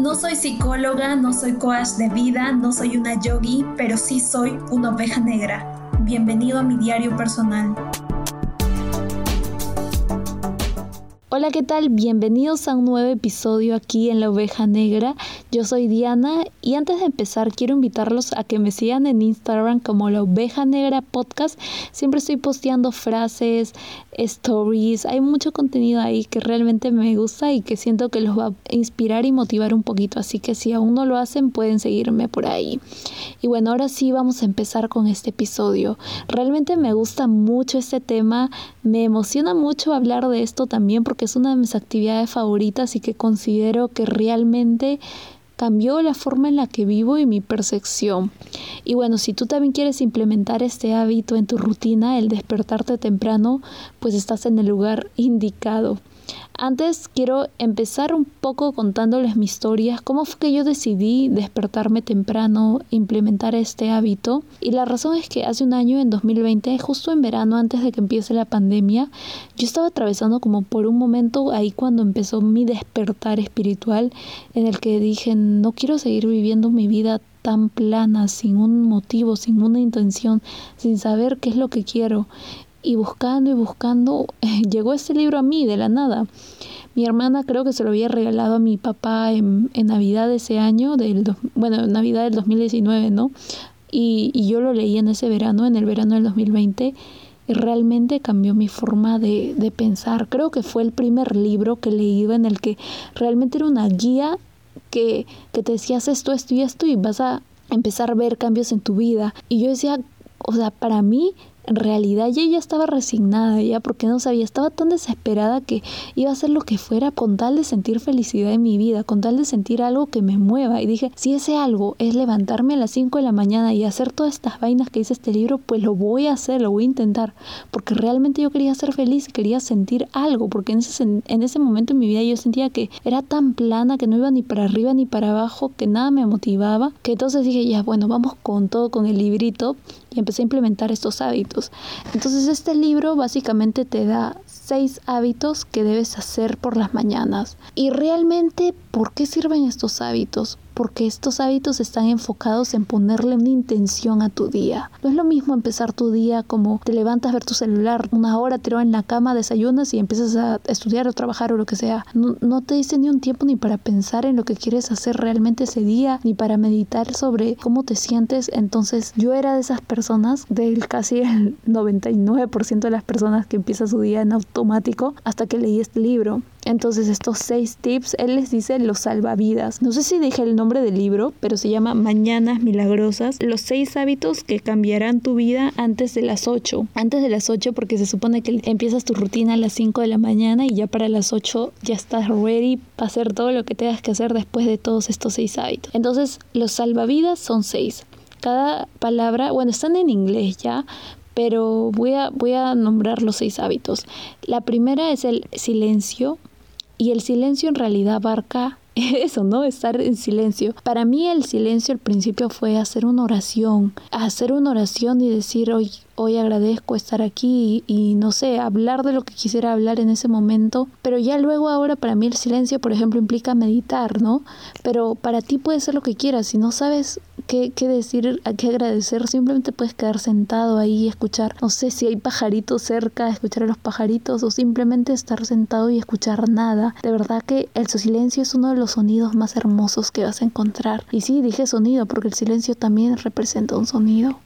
No soy psicóloga, no soy coach de vida, no soy una yogi, pero sí soy una oveja negra. Bienvenido a mi diario personal. Hola, ¿qué tal? Bienvenidos a un nuevo episodio aquí en La Oveja Negra. Yo soy Diana y antes de empezar quiero invitarlos a que me sigan en Instagram como La Oveja Negra Podcast. Siempre estoy posteando frases, stories, hay mucho contenido ahí que realmente me gusta y que siento que los va a inspirar y motivar un poquito. Así que si aún no lo hacen pueden seguirme por ahí. Y bueno, ahora sí vamos a empezar con este episodio. Realmente me gusta mucho este tema, me emociona mucho hablar de esto también porque es una de mis actividades favoritas y que considero que realmente cambió la forma en la que vivo y mi percepción. Y bueno, si tú también quieres implementar este hábito en tu rutina, el despertarte temprano, pues estás en el lugar indicado. Antes quiero empezar un poco contándoles mi historia, cómo fue que yo decidí despertarme temprano, implementar este hábito. Y la razón es que hace un año, en 2020, justo en verano, antes de que empiece la pandemia, yo estaba atravesando como por un momento ahí cuando empezó mi despertar espiritual, en el que dije, no quiero seguir viviendo mi vida tan plana, sin un motivo, sin una intención, sin saber qué es lo que quiero y buscando y buscando, llegó este libro a mí de la nada. Mi hermana creo que se lo había regalado a mi papá en, Navidad de ese año, del bueno, Navidad del 2019, ¿no? Y, y, yo lo leí en ese verano, en el verano del 2020, y realmente cambió mi forma de, de pensar. Creo que fue el primer libro que leí en el que realmente era una guía que, que te decías esto, esto y esto, y vas a empezar a ver cambios en tu vida. Y yo decía, o sea, para mí en realidad yo ya estaba resignada ya porque no sabía, estaba tan desesperada que iba a hacer lo que fuera con tal de sentir felicidad en mi vida, con tal de sentir algo que me mueva. Y dije, si ese algo es levantarme a las 5 de la mañana y hacer todas estas vainas que dice este libro, pues lo voy a hacer, lo voy a intentar, porque realmente yo quería ser feliz, quería sentir algo, porque en ese, en ese momento en mi vida yo sentía que era tan plana, que no iba ni para arriba ni para abajo, que nada me motivaba, que entonces dije, ya, bueno, vamos con todo, con el librito, y empecé a implementar estos hábitos. Entonces este libro básicamente te da seis hábitos que debes hacer por las mañanas. Y realmente, ¿por qué sirven estos hábitos? porque estos hábitos están enfocados en ponerle una intención a tu día. No es lo mismo empezar tu día como te levantas a ver tu celular una hora, tirado en la cama, desayunas y empiezas a estudiar o trabajar o lo que sea. No, no te dice ni un tiempo ni para pensar en lo que quieres hacer realmente ese día, ni para meditar sobre cómo te sientes. Entonces yo era de esas personas, del casi el 99% de las personas que empieza su día en automático hasta que leí este libro. Entonces estos seis tips, él les dice los salvavidas. No sé si dije el nombre del libro, pero se llama Mañanas Milagrosas. Los seis hábitos que cambiarán tu vida antes de las 8. Antes de las 8 porque se supone que empiezas tu rutina a las 5 de la mañana y ya para las 8 ya estás ready para hacer todo lo que tengas que hacer después de todos estos seis hábitos. Entonces los salvavidas son seis. Cada palabra, bueno, están en inglés ya, pero voy a, voy a nombrar los seis hábitos. La primera es el silencio, y el silencio en realidad abarca eso, ¿no? Estar en silencio. Para mí el silencio al principio fue hacer una oración, hacer una oración y decir, hoy, hoy agradezco estar aquí y, no sé, hablar de lo que quisiera hablar en ese momento. Pero ya luego ahora para mí el silencio, por ejemplo, implica meditar, ¿no? Pero para ti puede ser lo que quieras. Si no sabes qué, qué decir, a qué agradecer, simplemente puedes quedar sentado ahí y escuchar, no sé si hay pajaritos cerca, escuchar a los pajaritos o simplemente estar sentado y escuchar nada. De verdad que el silencio es uno de los sonidos más hermosos que vas a encontrar. Y sí, dije sonido porque el silencio también representa un sonido.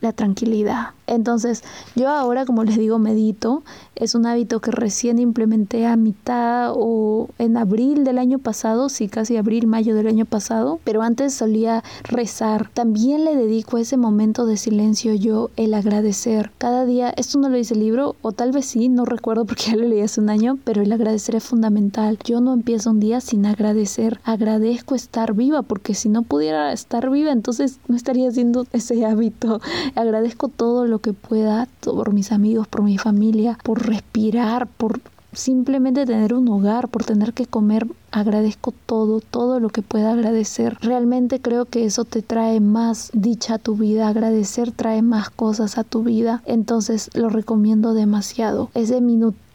La tranquilidad. Entonces, yo ahora, como les digo, medito. Es un hábito que recién implementé a mitad o en abril del año pasado, sí, casi abril, mayo del año pasado. Pero antes solía rezar. También le dedico a ese momento de silencio yo el agradecer. Cada día, esto no lo dice el libro, o tal vez sí, no recuerdo porque ya lo leí hace un año, pero el agradecer es fundamental. Yo no empiezo un día sin agradecer. Agradezco estar viva, porque si no pudiera estar viva, entonces no estaría haciendo ese hábito. Agradezco todo lo que pueda, por mis amigos, por mi familia, por respirar, por simplemente tener un hogar, por tener que comer agradezco todo, todo lo que pueda agradecer. Realmente creo que eso te trae más dicha a tu vida, agradecer trae más cosas a tu vida, entonces lo recomiendo demasiado. Ese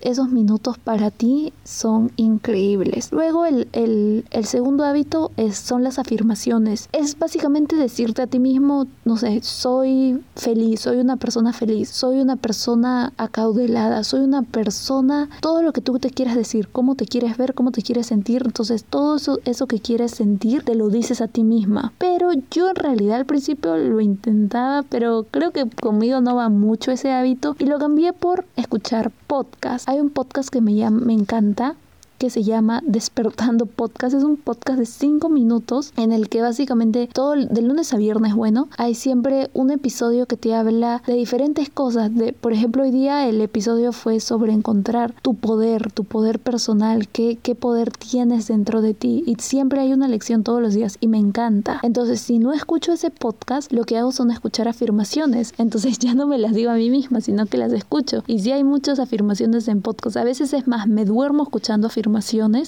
esos minutos para ti son increíbles. Luego el, segundo hábito es, son las afirmaciones. Es básicamente decirte a ti mismo, no sé, soy feliz, soy una persona feliz, soy una persona acaudelada, soy una persona, todo lo que tú te quieras decir, cómo te quieres ver, cómo te quieres sentir. Entonces todo eso, eso que quieres sentir te lo dices a ti misma. Pero yo en realidad al principio lo intentaba, pero creo que conmigo no va mucho ese hábito y lo cambié por escuchar podcast. Hay un podcast que me, llama, me encanta, que se llama Despertando Podcast. Es un podcast de 5 minutos en el que básicamente todo de lunes a viernes, bueno, hay siempre un episodio que te habla de diferentes cosas. De, por ejemplo, hoy día el episodio fue sobre encontrar tu poder, tu poder personal, qué, qué poder tienes dentro de ti. Y siempre hay una lección todos los días y me encanta. Entonces, si no escucho ese podcast, lo que hago son escuchar afirmaciones. Entonces ya no me las digo a mí misma, sino que las escucho. Y si hay muchas afirmaciones en podcast. A veces es más, me duermo escuchando afirmaciones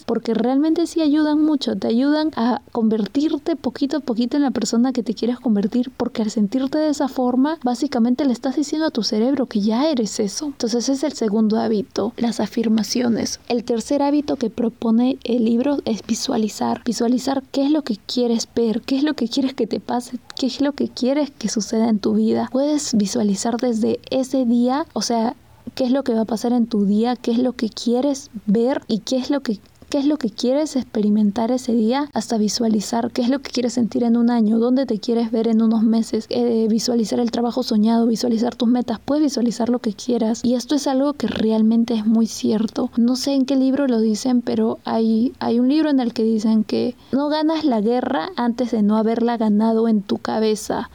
porque realmente sí ayudan mucho, te ayudan a convertirte poquito a poquito en la persona que te quieres convertir porque al sentirte de esa forma básicamente le estás diciendo a tu cerebro que ya eres eso. Entonces es el segundo hábito, las afirmaciones. El tercer hábito que propone el libro es visualizar, visualizar qué es lo que quieres ver, qué es lo que quieres que te pase, qué es lo que quieres que suceda en tu vida. Puedes visualizar desde ese día, o sea, qué es lo que va a pasar en tu día, qué es lo que quieres ver y qué es lo que qué es lo que quieres experimentar ese día hasta visualizar qué es lo que quieres sentir en un año, dónde te quieres ver en unos meses, eh, visualizar el trabajo soñado, visualizar tus metas, puedes visualizar lo que quieras y esto es algo que realmente es muy cierto. No sé en qué libro lo dicen, pero hay, hay un libro en el que dicen que no ganas la guerra antes de no haberla ganado en tu cabeza.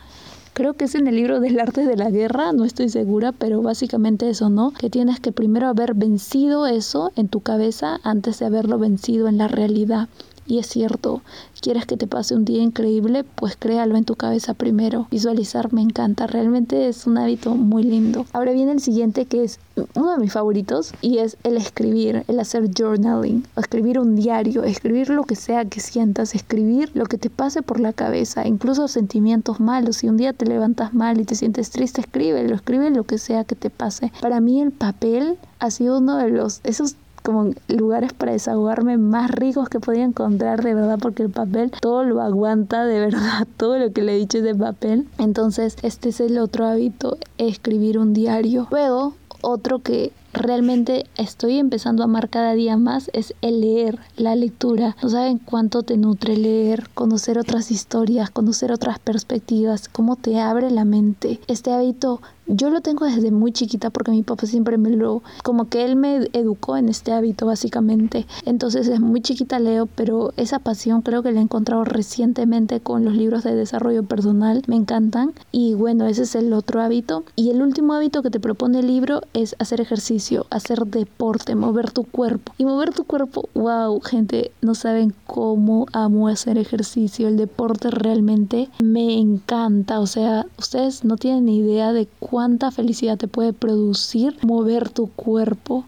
Creo que es en el libro del arte de la guerra, no estoy segura, pero básicamente eso, ¿no? Que tienes que primero haber vencido eso en tu cabeza antes de haberlo vencido en la realidad. Y es cierto, quieres que te pase un día increíble, pues créalo en tu cabeza primero. Visualizar me encanta, realmente es un hábito muy lindo. Ahora viene el siguiente que es uno de mis favoritos y es el escribir, el hacer journaling, escribir un diario, escribir lo que sea que sientas, escribir lo que te pase por la cabeza, incluso sentimientos malos. Si un día te levantas mal y te sientes triste, escríbelo, escribe lo que sea que te pase. Para mí el papel ha sido uno de los esos como lugares para desahogarme más ricos que podía encontrar de verdad porque el papel todo lo aguanta de verdad todo lo que le he dicho es de papel. Entonces este es el otro hábito escribir un diario. Luego otro que realmente estoy empezando a amar cada día más es el leer, la lectura. No saben cuánto te nutre leer, conocer otras historias, conocer otras perspectivas, cómo te abre la mente. Este hábito yo lo tengo desde muy chiquita porque mi papá siempre me lo, como que él me educó en este hábito básicamente. Entonces es muy chiquita leo, pero esa pasión creo que la he encontrado recientemente con los libros de desarrollo personal. Me encantan. Y bueno, ese es el otro hábito. Y el último hábito que te propone el libro es hacer ejercicio, hacer deporte, mover tu cuerpo. Y mover tu cuerpo, wow, gente, no saben cómo amo hacer ejercicio. El deporte realmente me encanta. O sea, ustedes no tienen ni idea de cuánta felicidad te puede producir mover tu cuerpo.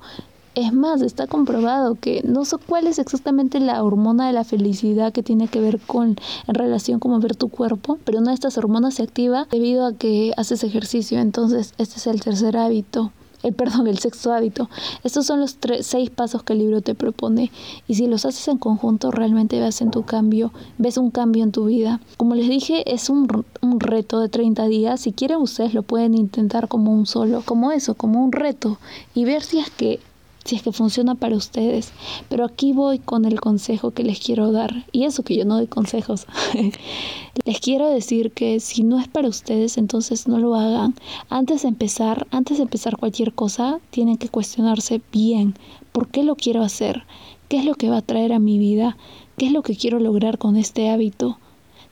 Es más, está comprobado que no sé cuál es exactamente la hormona de la felicidad que tiene que ver con en relación con mover tu cuerpo, pero una de estas hormonas se activa debido a que haces ejercicio. Entonces, este es el tercer hábito el perdón, el sexto hábito. Estos son los tres, seis pasos que el libro te propone y si los haces en conjunto realmente ves en tu cambio, ves un cambio en tu vida. Como les dije, es un, un reto de 30 días. Si quieren ustedes lo pueden intentar como un solo, como eso, como un reto y ver si es que si es que funciona para ustedes. Pero aquí voy con el consejo que les quiero dar. Y eso que yo no doy consejos. les quiero decir que si no es para ustedes, entonces no lo hagan. Antes de empezar, antes de empezar cualquier cosa, tienen que cuestionarse bien. ¿Por qué lo quiero hacer? ¿Qué es lo que va a traer a mi vida? ¿Qué es lo que quiero lograr con este hábito?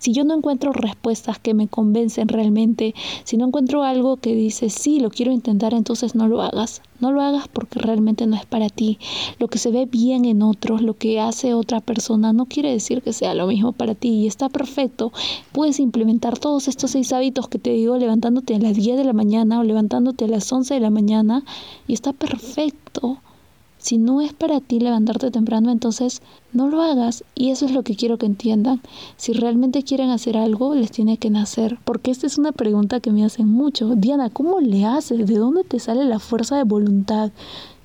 Si yo no encuentro respuestas que me convencen realmente, si no encuentro algo que dice, sí, lo quiero intentar, entonces no lo hagas. No lo hagas porque realmente no es para ti. Lo que se ve bien en otros, lo que hace otra persona, no quiere decir que sea lo mismo para ti y está perfecto. Puedes implementar todos estos seis hábitos que te digo levantándote a las 10 de la mañana o levantándote a las 11 de la mañana y está perfecto Si no es para ti levantarte temprano, entonces no lo hagas. Y eso es lo que quiero que entiendan. Si realmente quieren hacer algo, les tiene que nacer. Porque esta es una pregunta que me hacen mucho. Diana, ¿cómo le haces? ¿De dónde te sale la fuerza de voluntad?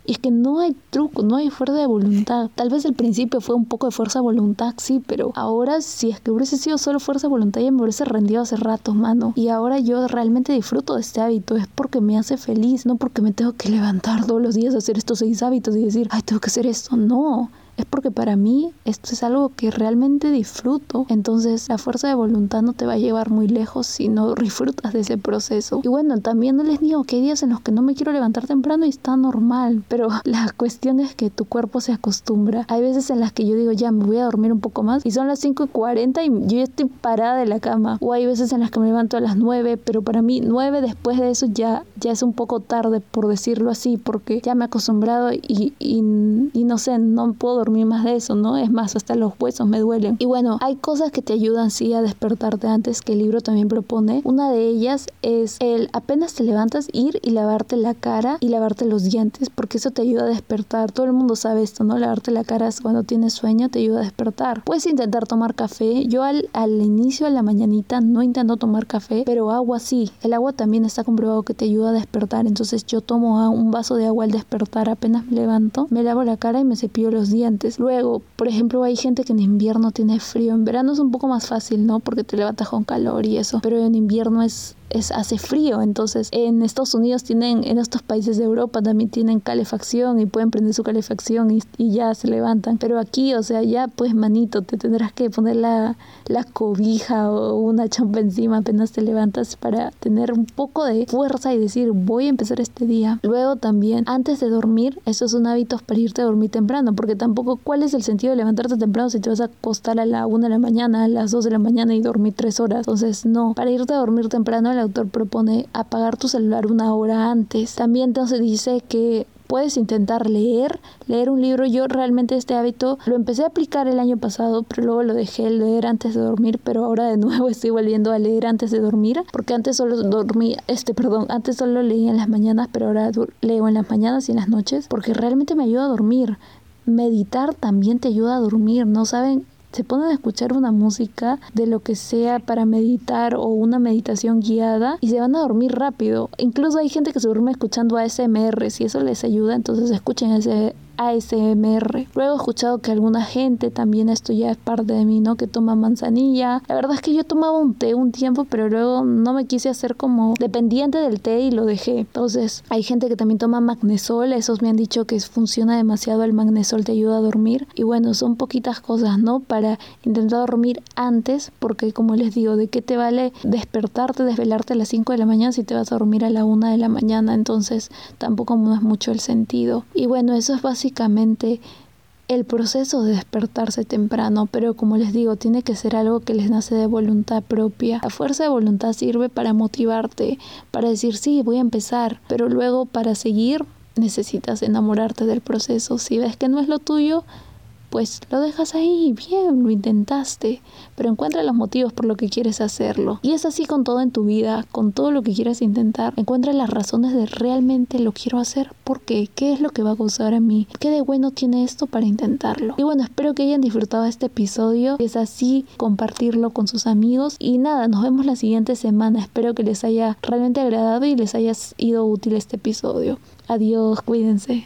Y es que no hay truco, no hay fuerza de voluntad. Tal vez al principio fue un poco de fuerza de voluntad, sí, pero ahora si es que hubiese sido solo fuerza de voluntad ya me hubiese rendido hace rato, mano. Y ahora yo realmente disfruto de este hábito, es porque me hace feliz, no porque me tengo que levantar todos los días a hacer estos seis hábitos y decir, ay, tengo que hacer esto. No, es porque para mí esto es algo que realmente disfruto. Entonces la fuerza de voluntad no te va a llevar muy lejos si no disfrutas de ese proceso. Y bueno, también no les digo que hay días en los que no me quiero levantar temprano y está normal, pero la cuestión es que tu cuerpo se acostumbra. Hay veces en las que yo digo, ya me voy a dormir un poco más y son las 5 y 40 y yo ya estoy parada de la cama. O hay veces en las que me levanto a las 9, pero para mí 9 después de eso ya, ya es un poco tarde, por decirlo así, porque ya me he acostumbrado y, y, y no sé, no puedo más de eso, ¿no? Es más, hasta los huesos me duelen. Y bueno, hay cosas que te ayudan sí a despertarte antes que el libro también propone. Una de ellas es el apenas te levantas ir y lavarte la cara y lavarte los dientes, porque eso te ayuda a despertar. Todo el mundo sabe esto, ¿no? Lavarte la cara cuando tienes sueño te ayuda a despertar. Puedes intentar tomar café. Yo al, al inicio de la mañanita no intento tomar café, pero agua sí. El agua también está comprobado que te ayuda a despertar. Entonces yo tomo un vaso de agua al despertar apenas me levanto, me lavo la cara y me cepillo los dientes Luego, por ejemplo, hay gente que en invierno tiene frío. En verano es un poco más fácil, ¿no? Porque te levantas con calor y eso. Pero en invierno es es, hace frío. Entonces, en Estados Unidos tienen, en estos países de Europa también tienen calefacción y pueden prender su calefacción y, ya se levantan. Pero aquí, o sea, ya pues manito, te tendrás que poner la, la cobija o una chompa encima apenas te levantas para tener un poco de fuerza y decir, voy a empezar este día. Luego también, antes de dormir, eso es un hábito para irte a dormir temprano, porque tampoco, ¿cuál es el sentido de levantarte temprano si te vas a acostar a la 1 de la mañana, a las 2 de la mañana y dormir 3 horas? Entonces, no, para irte a dormir temprano el autor propone apagar tu celular una hora antes. También entonces dice que puedes intentar leer, leer un libro. Yo realmente este hábito lo empecé a aplicar el año pasado, pero luego lo dejé leer antes de dormir, pero ahora de nuevo estoy volviendo a leer antes de dormir, porque antes solo dormía, este, perdón, antes solo leía en las mañanas, pero ahora leo en las mañanas y en las noches, porque realmente me ayuda a dormir. Meditar también te ayuda a dormir, ¿no saben? Se ponen a escuchar una música de lo que sea para meditar o una meditación guiada y se van a dormir rápido. Incluso hay gente que se duerme escuchando ASMR, si eso les ayuda, entonces escuchen ese ASMR. Luego he escuchado que alguna gente, también esto ya es parte de mí, ¿no? Que toma manzanilla. La verdad es que yo tomaba un té un tiempo, pero luego no me quise hacer como dependiente del té y lo dejé. Entonces, hay gente que también toma magnesol. Esos me han dicho que funciona demasiado el magnesol, te ayuda a dormir. Y bueno, son poquitas cosas, ¿no? Para intentar dormir antes, porque como les digo, ¿de qué te vale despertarte, desvelarte a las 5 de la mañana si te vas a dormir a la 1 de la mañana? Entonces, tampoco no es mucho el sentido. Y bueno, eso es básicamente el proceso de despertarse temprano, pero como les digo, tiene que ser algo que les nace de voluntad propia. La fuerza de voluntad sirve para motivarte, para decir, sí, voy a empezar, pero luego para seguir necesitas enamorarte del proceso. Si ves que no es lo tuyo, pues lo dejas ahí, bien, lo intentaste, pero encuentra los motivos por lo que quieres hacerlo. Y es así con todo en tu vida, con todo lo que quieras intentar, encuentra las razones de realmente lo quiero hacer, ¿por qué? ¿Qué es lo que va a causar a mí? ¿Qué de bueno tiene esto para intentarlo? Y bueno, espero que hayan disfrutado este episodio, es así compartirlo con sus amigos y nada, nos vemos la siguiente semana, espero que les haya realmente agradado y les haya ido útil este episodio. Adiós, cuídense.